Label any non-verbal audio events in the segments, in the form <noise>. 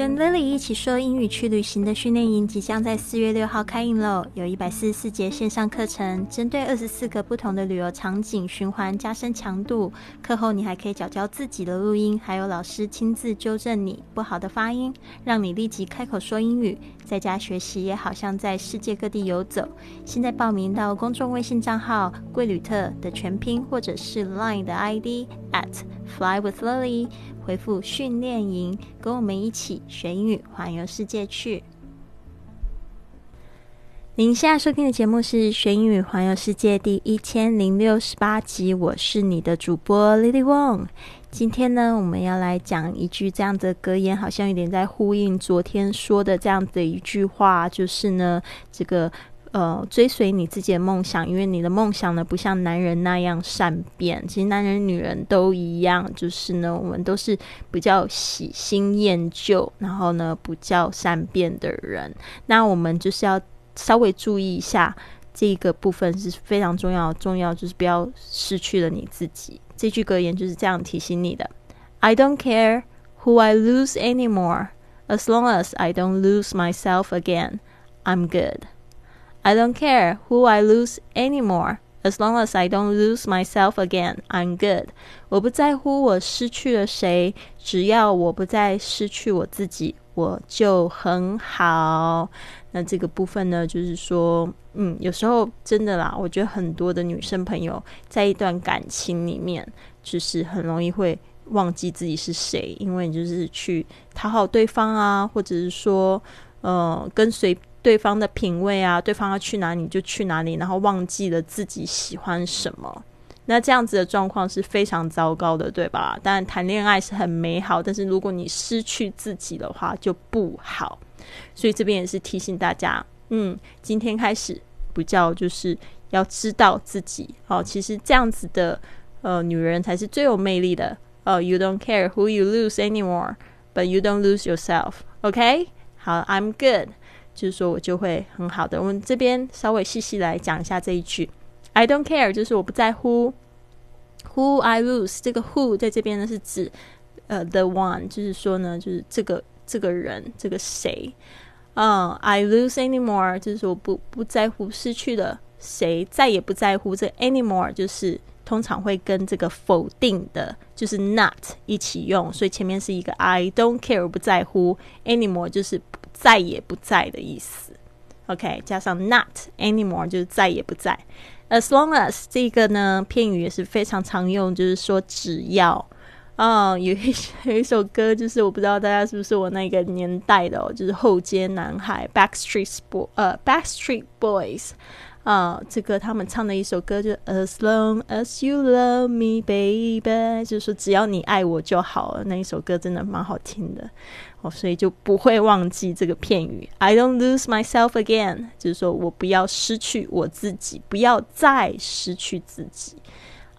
跟 Lily 一起说英语去旅行的训练营即将在四月六号开营喽！有一百四十四节线上课程，针对二十四个不同的旅游场景循环加深强度。课后你还可以找教自己的录音，还有老师亲自纠正你不好的发音，让你立即开口说英语。在家学习也好像在世界各地游走。现在报名到公众微信账号“贵旅特”的全拼，或者是 Line 的 ID at Fly with Lily。回复训练营，跟我们一起学英语，环游世界去。您现在收听的节目是《学英语环游世界》第一千零六十八集，我是你的主播 Lily Wong。今天呢，我们要来讲一句这样的格言，好像有点在呼应昨天说的这样的一句话，就是呢，这个。呃，追随你自己的梦想，因为你的梦想呢，不像男人那样善变。其实男人、女人都一样，就是呢，我们都是比较喜新厌旧，然后呢，不叫善变的人。那我们就是要稍微注意一下这个部分是非常重要，重要就是不要失去了你自己。这句格言就是这样提醒你的：I don't care who I lose anymore, as long as I don't lose myself again. I'm good. I don't care who I lose anymore, as long as I don't lose myself again. I'm good. 我不在乎我失去了谁，只要我不再失去我自己，我就很好。那这个部分呢，就是说，嗯，有时候真的啦，我觉得很多的女生朋友在一段感情里面，就是很容易会忘记自己是谁，因为你就是去讨好对方啊，或者是说，呃，跟随。对方的品味啊，对方要去哪里就去哪里，然后忘记了自己喜欢什么，那这样子的状况是非常糟糕的，对吧？当然谈恋爱是很美好，但是如果你失去自己的话就不好。所以这边也是提醒大家，嗯，今天开始不叫就是要知道自己哦，其实这样子的呃女人才是最有魅力的。哦，You don't care who you lose anymore, but you don't lose yourself. OK，好，I'm good. 就是说我就会很好的。我们这边稍微细细来讲一下这一句，I don't care，就是我不在乎。Who I lose，这个 who 在这边呢是指呃 the one，就是说呢就是这个这个人这个谁。嗯，I lose anymore，就是说不不在乎失去了谁，再也不在乎。这 anymore 就是通常会跟这个否定的，就是 not 一起用，所以前面是一个 I don't care，不在乎。Anymore 就是。再也不在的意思，OK，加上 not anymore 就是再也不在。As long as 这个呢片语也是非常常用，就是说只要。啊，有一 <laughs> 有一首歌，就是我不知道大家是不是我那个年代的哦，就是后街男孩 Backstreet Boy 呃 Backstreet Boys。啊，这个他们唱的一首歌就 As long as you love me, baby，就是说只要你爱我就好了。那一首歌真的蛮好听的哦，所以就不会忘记这个片语。I don't lose myself again，就是说我不要失去我自己，不要再失去自己。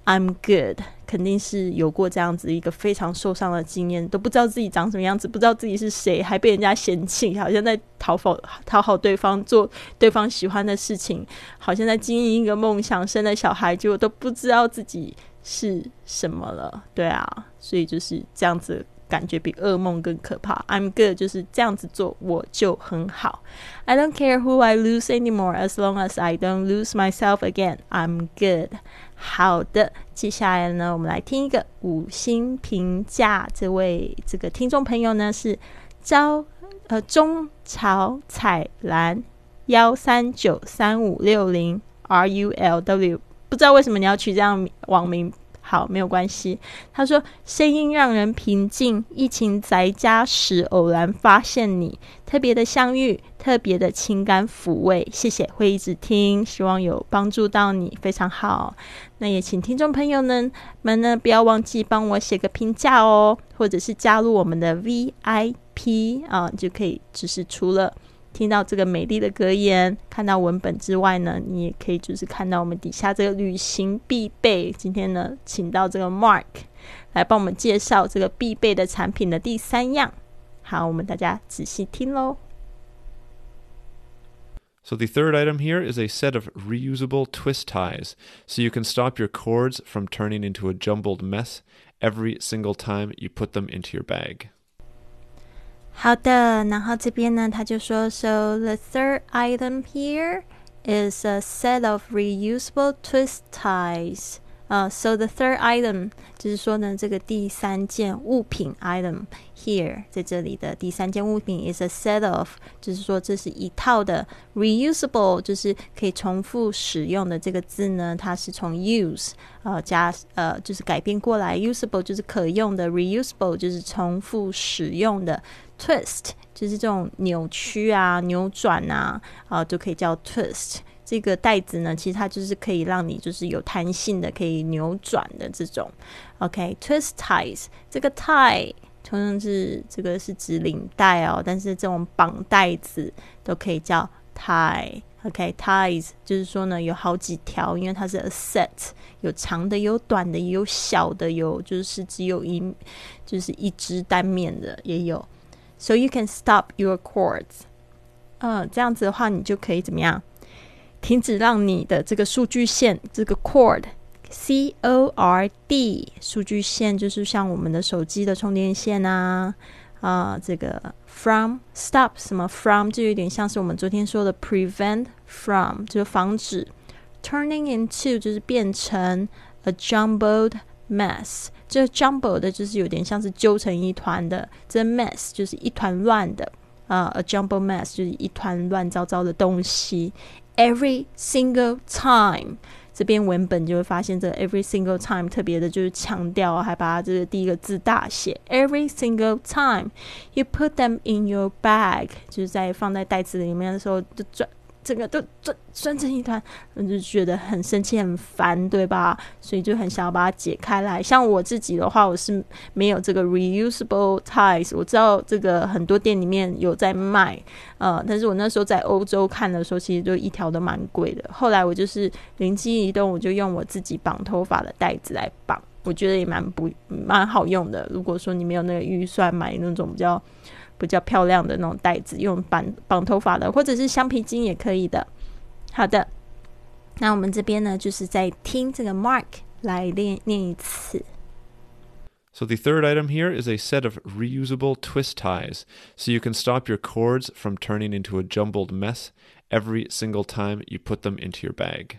I'm good，肯定是有过这样子一个非常受伤的经验，都不知道自己长什么样子，不知道自己是谁，还被人家嫌弃，好像在讨好讨好对方，做对方喜欢的事情，好像在经营一个梦想，生了小孩，结果都不知道自己是什么了。对啊，所以就是这样子。感觉比噩梦更可怕。I'm good，就是这样子做，我就很好。I don't care who I lose anymore, as long as I don't lose myself again. I'm good。好的，接下来呢，我们来听一个五星评价。这位这个听众朋友呢是招呃中朝彩兰幺三九三五六零 R U L W，不知道为什么你要取这样网名。好，没有关系。他说：“声音让人平静。疫情在家时偶然发现你，特别的相遇，特别的情感抚慰。谢谢，会一直听，希望有帮助到你，非常好。那也请听众朋友们们呢不要忘记帮我写个评价哦，或者是加入我们的 VIP 啊，就可以。只是除了。”听到这个美丽的格言，看到文本之外呢，你也可以就是看到我们底下这个旅行必备。今天呢，请到这个 Mark 来帮我们介绍这个必备的产品的第三样。好，我们大家仔细听喽。So the third item here is a set of reusable twist ties, so you can stop your cords from turning into a jumbled mess every single time you put them into your bag. 好的，然后这边呢，他就说，So the third item here is a set of reusable twist ties. 呃，so the third item 就是说呢，这个第三件物品 item here 在这里的第三件物品 is a set of，就是说这是一套的 reusable，就是可以重复使用的这个字呢，它是从 use 呃加呃就是改变过来，usable 就是可用的，reusable 就是重复使用的，twist 就是这种扭曲啊、扭转啊，啊都可以叫 twist。这个袋子呢，其实它就是可以让你就是有弹性的，可以扭转的这种。OK，twist ties，这个 tie 通常是这个是指领带哦，但是这种绑带子都可以叫 tie。OK，ties 就是说呢，有好几条，因为它是 a set，有长的，有短的，有小的，有就是只有一就是一只单面的也有。So you can stop your cords。嗯，这样子的话，你就可以怎么样？停止让你的这个数据线，这个 cord，c o r d，数据线就是像我们的手机的充电线啊啊，这个 from stop 什么 from 就有点像是我们昨天说的 prevent from 就是防止，turning into 就是变成 a jumbled mess，这 jumble 的就是有点像是揪成一团的，这 mess 就是一团乱的啊，a jumble mess 就是一团乱糟糟的东西。Every single time，这边文本就会发现，这 every single time 特别的就是强调，还把它这个第一个字大写。Every single time you put them in your bag，就是在放在袋子里面的时候，就转。整个都钻钻成一团，我就觉得很生气、很烦，对吧？所以就很想要把它解开来。像我自己的话，我是没有这个 reusable ties。我知道这个很多店里面有在卖，呃，但是我那时候在欧洲看的时候，其实就一条都蛮贵的。后来我就是灵机一动，我就用我自己绑头发的袋子来绑，我觉得也蛮不蛮好用的。如果说你没有那个预算买那种比较。比较漂亮的那种袋子，用绑绑头发的，或者是橡皮筋也可以的。好的，那我们这边呢，就是在听这个 Mark 来练念一次。So the third item here is a set of reusable twist ties, so you can stop your cords from turning into a jumbled mess every single time you put them into your bag.